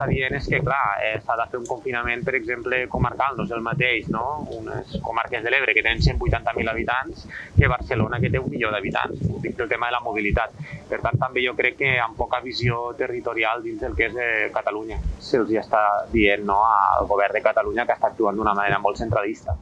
està dient és que, clar, eh, s'ha de fer un confinament, per exemple, comarcal, no és el mateix, no? Unes comarques de l'Ebre que tenen 180.000 habitants que Barcelona, que té un milió d'habitants, dins del tema de la mobilitat. Per tant, també jo crec que amb poca visió territorial dins del que és eh, Catalunya. Se'ls ja està dient no, al govern de Catalunya que està actuant d'una manera molt centralista.